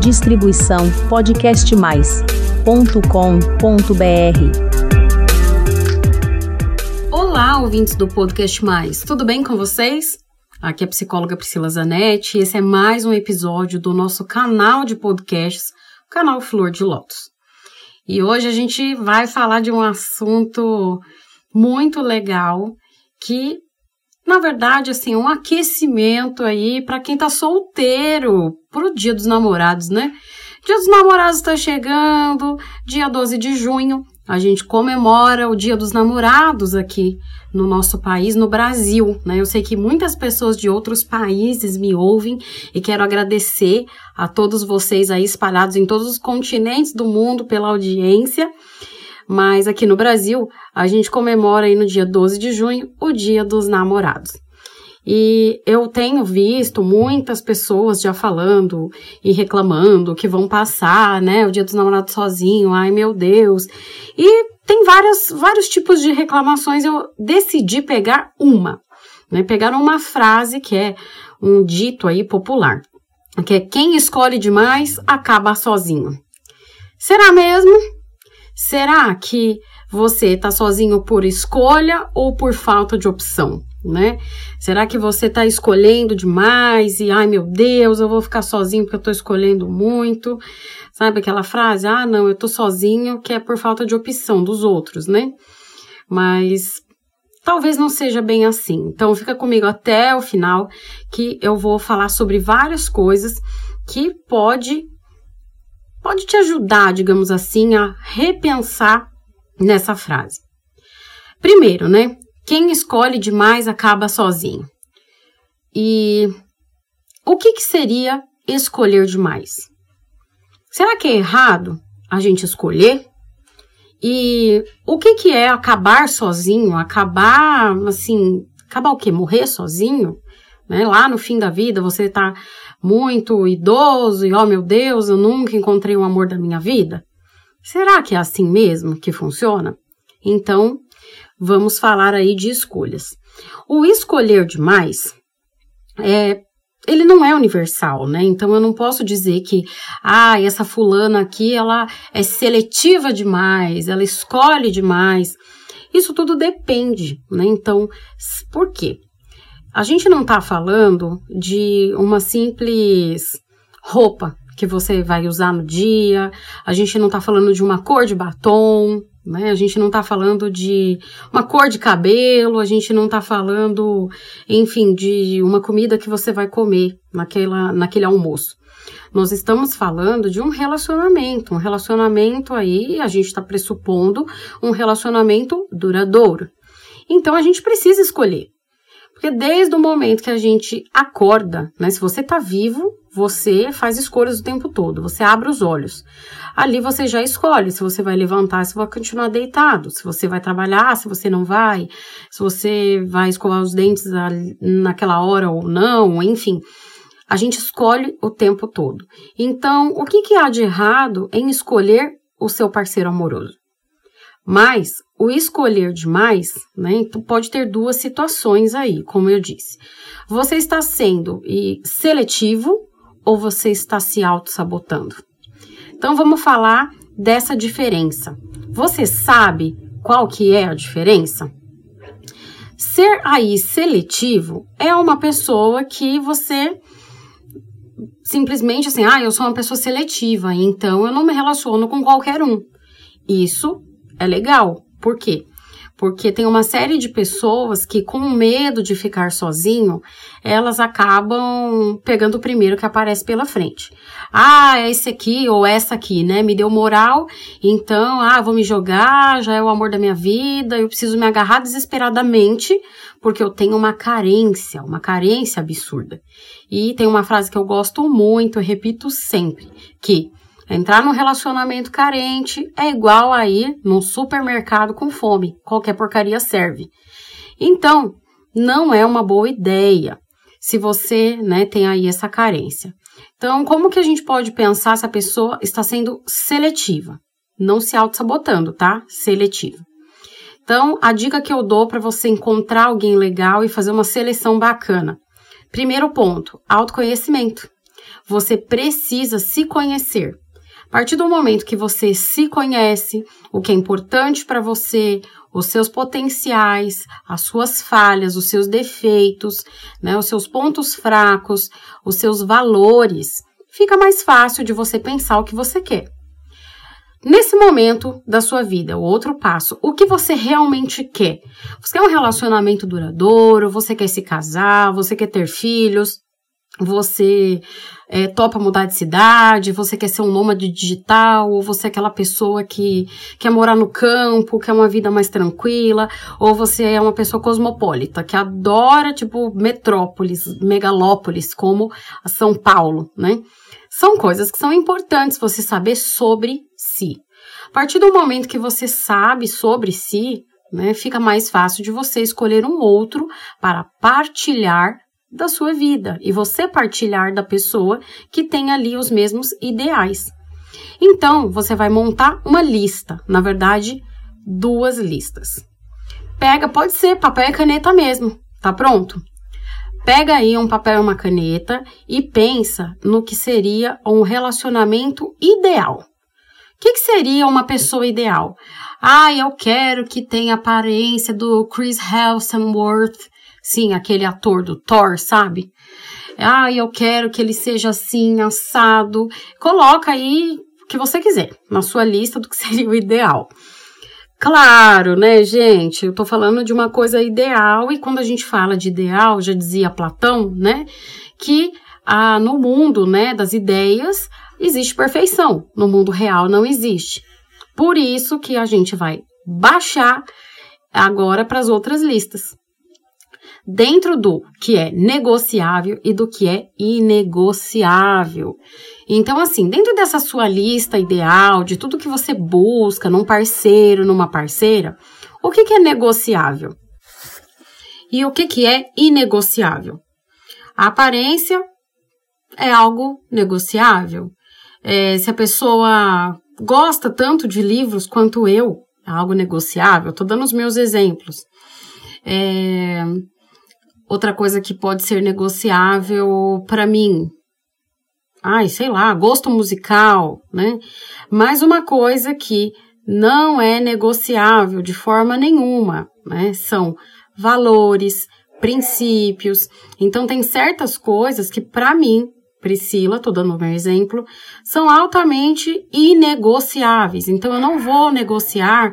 Distribuição podcastmais.com.br. Olá, ouvintes do Podcast Mais. Tudo bem com vocês? Aqui é a psicóloga Priscila Zanetti e esse é mais um episódio do nosso canal de podcasts, o canal Flor de Lótus. E hoje a gente vai falar de um assunto muito legal que na verdade, assim, um aquecimento aí para quem tá solteiro pro Dia dos Namorados, né? Dia dos Namorados está chegando, dia 12 de junho, a gente comemora o Dia dos Namorados aqui no nosso país, no Brasil, né? Eu sei que muitas pessoas de outros países me ouvem e quero agradecer a todos vocês aí espalhados em todos os continentes do mundo pela audiência. Mas aqui no Brasil, a gente comemora aí no dia 12 de junho o Dia dos Namorados. E eu tenho visto muitas pessoas já falando e reclamando que vão passar, né, o Dia dos Namorados sozinho, ai meu Deus. E tem vários, vários tipos de reclamações, eu decidi pegar uma, né, pegar uma frase que é um dito aí popular, que é quem escolhe demais acaba sozinho. Será mesmo? Será que você está sozinho por escolha ou por falta de opção? Né? Será que você está escolhendo demais e ai meu Deus, eu vou ficar sozinho porque eu estou escolhendo muito? Sabe aquela frase? Ah, não, eu estou sozinho, que é por falta de opção dos outros, né? Mas talvez não seja bem assim. Então fica comigo até o final que eu vou falar sobre várias coisas que pode pode te ajudar, digamos assim, a repensar nessa frase. Primeiro, né? Quem escolhe demais acaba sozinho. E o que, que seria escolher demais? Será que é errado a gente escolher? E o que, que é acabar sozinho? Acabar, assim, acabar o quê? Morrer sozinho? Né? Lá no fim da vida você tá muito idoso e, oh meu Deus, eu nunca encontrei o amor da minha vida? Será que é assim mesmo que funciona? Então, vamos falar aí de escolhas. O escolher demais é ele não é universal, né? Então eu não posso dizer que, ah, essa fulana aqui, ela é seletiva demais, ela escolhe demais. Isso tudo depende, né? Então, por quê? A gente não está falando de uma simples roupa que você vai usar no dia, a gente não está falando de uma cor de batom, né? A gente não está falando de uma cor de cabelo, a gente não está falando, enfim, de uma comida que você vai comer naquela, naquele almoço. Nós estamos falando de um relacionamento, um relacionamento aí, a gente está pressupondo um relacionamento duradouro. Então a gente precisa escolher. Porque desde o momento que a gente acorda, né? Se você tá vivo, você faz escolhas o tempo todo, você abre os olhos. Ali você já escolhe se você vai levantar, se vai continuar deitado, se você vai trabalhar, se você não vai, se você vai escovar os dentes naquela hora ou não, enfim. A gente escolhe o tempo todo. Então, o que, que há de errado em escolher o seu parceiro amoroso? Mas o escolher demais, né, então pode ter duas situações aí, como eu disse. Você está sendo seletivo ou você está se auto-sabotando? Então vamos falar dessa diferença. Você sabe qual que é a diferença? Ser aí seletivo é uma pessoa que você simplesmente assim, ah, eu sou uma pessoa seletiva, então eu não me relaciono com qualquer um. Isso é legal. Por quê? Porque tem uma série de pessoas que, com medo de ficar sozinho, elas acabam pegando o primeiro que aparece pela frente. Ah, é esse aqui ou essa aqui, né? Me deu moral, então, ah, vou me jogar, já é o amor da minha vida, eu preciso me agarrar desesperadamente, porque eu tenho uma carência, uma carência absurda. E tem uma frase que eu gosto muito, eu repito sempre, que Entrar num relacionamento carente é igual a ir num supermercado com fome. Qualquer porcaria serve. Então, não é uma boa ideia se você né, tem aí essa carência. Então, como que a gente pode pensar se a pessoa está sendo seletiva? Não se auto-sabotando, tá? Seletiva. Então, a dica que eu dou para você encontrar alguém legal e fazer uma seleção bacana. Primeiro ponto, autoconhecimento. você precisa se conhecer. A partir do momento que você se conhece, o que é importante para você, os seus potenciais, as suas falhas, os seus defeitos, né, os seus pontos fracos, os seus valores, fica mais fácil de você pensar o que você quer. Nesse momento da sua vida, o outro passo, o que você realmente quer? Você quer um relacionamento duradouro? Você quer se casar? Você quer ter filhos? Você é, topa mudar de cidade? Você quer ser um nômade digital? Ou você é aquela pessoa que quer morar no campo, quer uma vida mais tranquila? Ou você é uma pessoa cosmopolita, que adora, tipo, metrópoles, megalópolis, como São Paulo, né? São coisas que são importantes você saber sobre si. A partir do momento que você sabe sobre si, né, fica mais fácil de você escolher um outro para partilhar da sua vida e você partilhar da pessoa que tem ali os mesmos ideais. Então, você vai montar uma lista, na verdade, duas listas. Pega, pode ser papel e caneta mesmo, tá pronto? Pega aí um papel e uma caneta e pensa no que seria um relacionamento ideal. O que, que seria uma pessoa ideal? Ah, eu quero que tenha a aparência do Chris Hemsworth, sim, aquele ator do Thor, sabe? Ah, eu quero que ele seja assim, assado. Coloca aí o que você quiser na sua lista do que seria o ideal. Claro, né, gente? Eu tô falando de uma coisa ideal, e quando a gente fala de ideal, já dizia Platão, né, que ah, no mundo, né, das ideias, existe perfeição. No mundo real não existe. Por isso que a gente vai baixar agora para as outras listas. Dentro do que é negociável e do que é inegociável. Então, assim, dentro dessa sua lista ideal, de tudo que você busca num parceiro, numa parceira, o que, que é negociável? E o que, que é inegociável? A aparência é algo negociável. É, se a pessoa gosta tanto de livros quanto eu, é algo negociável. Estou dando os meus exemplos. É, outra coisa que pode ser negociável para mim, ai, sei lá, gosto musical, né? Mas uma coisa que não é negociável de forma nenhuma, né? São valores, princípios. Então tem certas coisas que para mim, Priscila, tô dando o meu exemplo, são altamente inegociáveis. Então eu não vou negociar,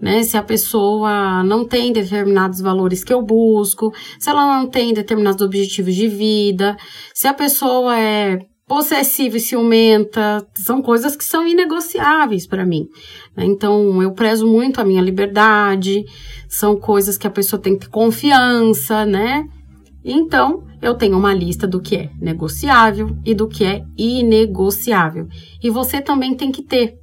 né, se a pessoa não tem determinados valores que eu busco, se ela não tem determinados objetivos de vida, se a pessoa é possessiva e ciumenta, são coisas que são inegociáveis para mim. Né? Então, eu prezo muito a minha liberdade, são coisas que a pessoa tem que ter confiança, né? Então, eu tenho uma lista do que é negociável e do que é inegociável. E você também tem que ter.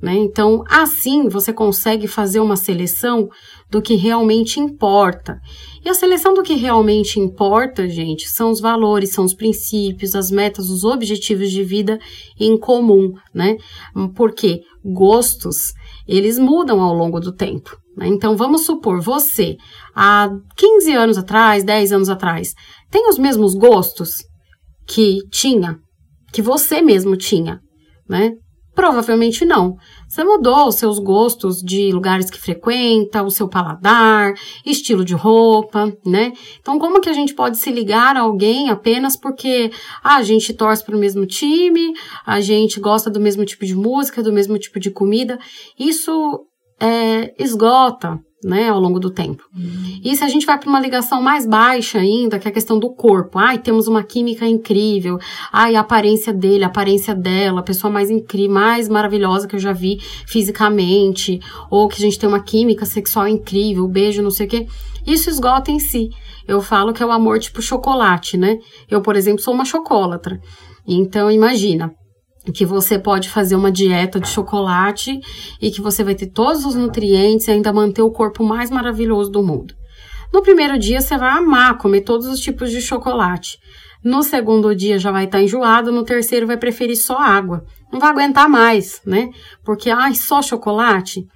Né? Então, assim você consegue fazer uma seleção do que realmente importa. E a seleção do que realmente importa, gente, são os valores, são os princípios, as metas, os objetivos de vida em comum, né? Porque gostos, eles mudam ao longo do tempo. Né? Então, vamos supor, você, há 15 anos atrás, 10 anos atrás, tem os mesmos gostos que tinha, que você mesmo tinha, né? Provavelmente não. Você mudou os seus gostos de lugares que frequenta, o seu paladar, estilo de roupa, né? Então, como que a gente pode se ligar a alguém apenas porque ah, a gente torce para o mesmo time, a gente gosta do mesmo tipo de música, do mesmo tipo de comida? Isso é, esgota né, ao longo do tempo. Uhum. E se a gente vai para uma ligação mais baixa ainda, que é a questão do corpo, ai, temos uma química incrível, ai, a aparência dele, a aparência dela, a pessoa mais incrível, mais maravilhosa que eu já vi fisicamente, ou que a gente tem uma química sexual incrível, beijo, não sei o quê, isso esgota em si. Eu falo que é o amor tipo chocolate, né? Eu, por exemplo, sou uma chocólatra. Então, imagina, que você pode fazer uma dieta de chocolate e que você vai ter todos os nutrientes e ainda manter o corpo mais maravilhoso do mundo. No primeiro dia você vai amar comer todos os tipos de chocolate. No segundo dia já vai estar tá enjoado, no terceiro vai preferir só água. Não vai aguentar mais, né? Porque ai, só chocolate.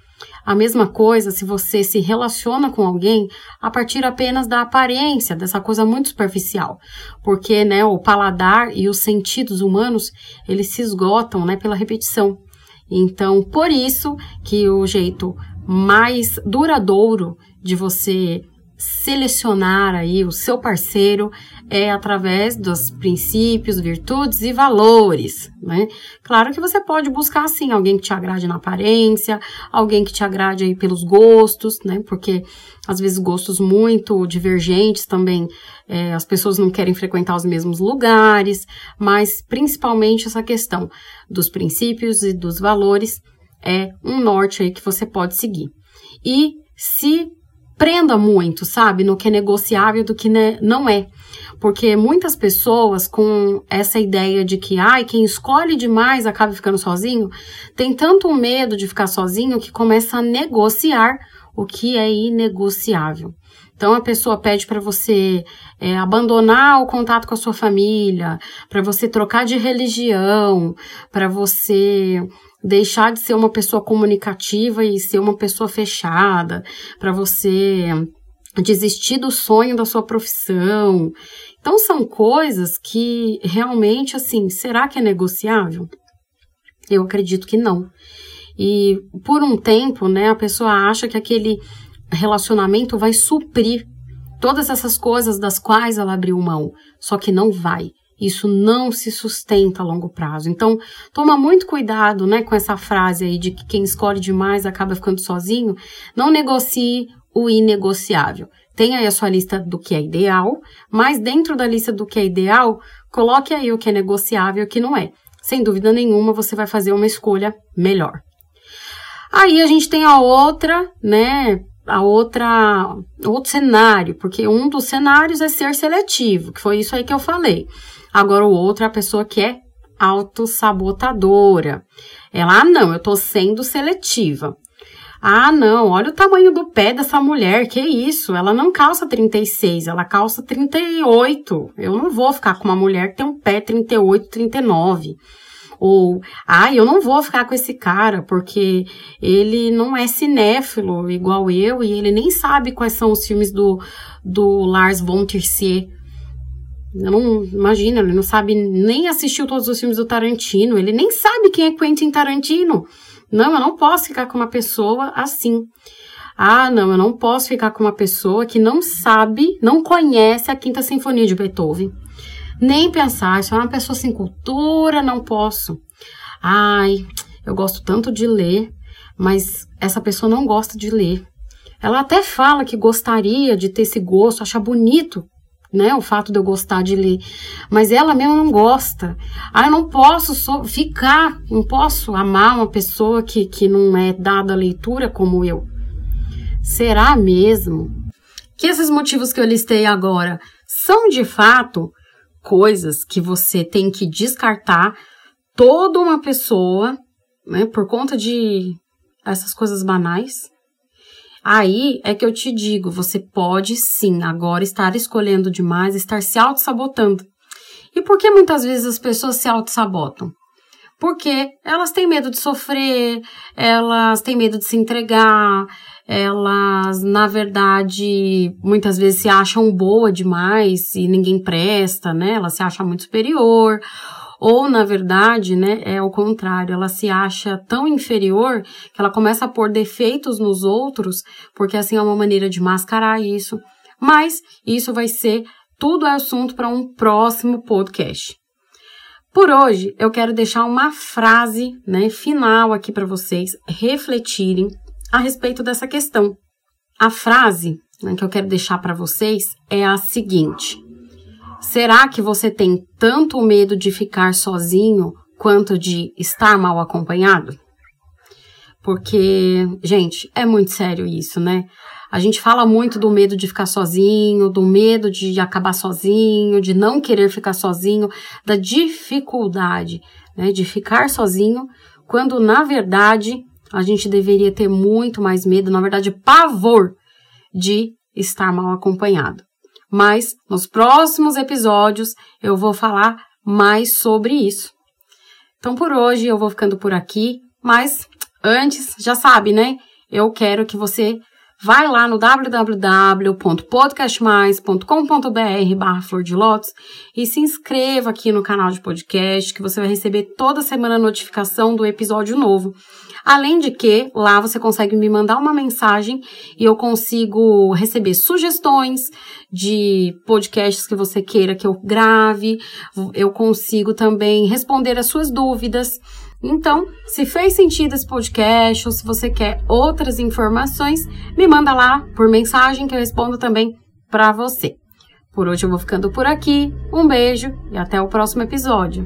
A mesma coisa se você se relaciona com alguém a partir apenas da aparência, dessa coisa muito superficial. Porque, né, o paladar e os sentidos humanos, eles se esgotam, né, pela repetição. Então, por isso que o jeito mais duradouro de você selecionar aí o seu parceiro é através dos princípios, virtudes e valores, né? Claro que você pode buscar assim alguém que te agrade na aparência, alguém que te agrade aí pelos gostos, né? Porque às vezes gostos muito divergentes também é, as pessoas não querem frequentar os mesmos lugares, mas principalmente essa questão dos princípios e dos valores é um norte aí que você pode seguir. E se prenda muito, sabe, no que é negociável do que né, não é. Porque muitas pessoas com essa ideia de que, ai, quem escolhe demais acaba ficando sozinho, tem tanto medo de ficar sozinho que começa a negociar o que é inegociável. Então a pessoa pede para você é, abandonar o contato com a sua família, para você trocar de religião, para você deixar de ser uma pessoa comunicativa e ser uma pessoa fechada, para você desistir do sonho da sua profissão. Então são coisas que realmente assim, será que é negociável? Eu acredito que não. E por um tempo, né, a pessoa acha que aquele relacionamento vai suprir todas essas coisas das quais ela abriu mão, só que não vai. Isso não se sustenta a longo prazo. Então, toma muito cuidado, né, com essa frase aí de que quem escolhe demais acaba ficando sozinho. Não negocie o inegociável. Tenha aí a sua lista do que é ideal, mas dentro da lista do que é ideal, coloque aí o que é negociável e o que não é. Sem dúvida nenhuma, você vai fazer uma escolha melhor. Aí a gente tem a outra, né, a outra, outro cenário, porque um dos cenários é ser seletivo, que foi isso aí que eu falei. Agora, o outro é a pessoa que é autossabotadora. Ela, ah, não, eu tô sendo seletiva. Ah, não, olha o tamanho do pé dessa mulher, que isso? Ela não calça 36, ela calça 38. Eu não vou ficar com uma mulher que tem um pé 38, 39. Ou, ah, eu não vou ficar com esse cara porque ele não é cinéfilo igual eu e ele nem sabe quais são os filmes do, do Lars von Trier. Não, imagina, ele não sabe, nem assistiu todos os filmes do Tarantino, ele nem sabe quem é Quentin Tarantino. Não, eu não posso ficar com uma pessoa assim. Ah, não, eu não posso ficar com uma pessoa que não sabe, não conhece a Quinta Sinfonia de Beethoven. Nem pensar, isso é uma pessoa sem cultura, não posso. Ai, eu gosto tanto de ler, mas essa pessoa não gosta de ler. Ela até fala que gostaria de ter esse gosto, acha bonito né? O fato de eu gostar de ler. Mas ela mesma não gosta. Ah, eu não posso só ficar, não posso amar uma pessoa que, que não é dada a leitura como eu. Será mesmo que esses motivos que eu listei agora são de fato coisas que você tem que descartar toda uma pessoa, né, por conta de essas coisas banais? Aí é que eu te digo, você pode sim agora estar escolhendo demais, estar se auto-sabotando. E por que muitas vezes as pessoas se auto-sabotam? Porque elas têm medo de sofrer, elas têm medo de se entregar, elas, na verdade, muitas vezes se acham boa demais e ninguém presta, né? Ela se acha muito superior, ou, na verdade, né, é o contrário, ela se acha tão inferior que ela começa a pôr defeitos nos outros, porque assim é uma maneira de mascarar isso. Mas isso vai ser tudo assunto para um próximo podcast. Por hoje, eu quero deixar uma frase né, final aqui para vocês refletirem a respeito dessa questão. A frase né, que eu quero deixar para vocês é a seguinte: Será que você tem tanto medo de ficar sozinho quanto de estar mal acompanhado? Porque, gente, é muito sério isso, né? A gente fala muito do medo de ficar sozinho, do medo de acabar sozinho, de não querer ficar sozinho, da dificuldade né, de ficar sozinho, quando na verdade a gente deveria ter muito mais medo, na verdade, pavor de estar mal acompanhado mas nos próximos episódios eu vou falar mais sobre isso. Então por hoje eu vou ficando por aqui, mas antes, já sabe, né? eu quero que você vai lá no www.podcastmais.com.br barra Flor de Lótus e se inscreva aqui no canal de podcast que você vai receber toda semana notificação do episódio novo. Além de que lá você consegue me mandar uma mensagem e eu consigo receber sugestões de podcasts que você queira que eu grave, eu consigo também responder as suas dúvidas. Então, se fez sentido esse podcast ou se você quer outras informações, me manda lá por mensagem que eu respondo também para você. Por hoje eu vou ficando por aqui. Um beijo e até o próximo episódio.